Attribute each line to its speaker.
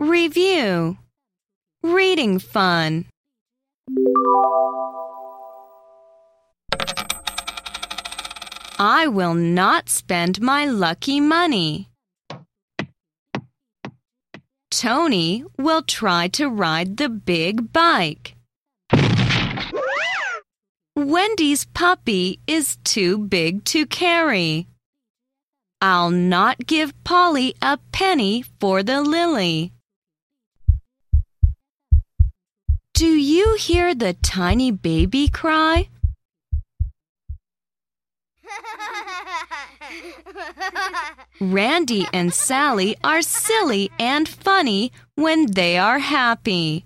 Speaker 1: Review Reading fun. I will not spend my lucky money. Tony will try to ride the big bike. Wendy's puppy is too big to carry. I'll not give Polly a penny for the lily. You hear the tiny baby cry? Randy and Sally are silly and funny when they are happy.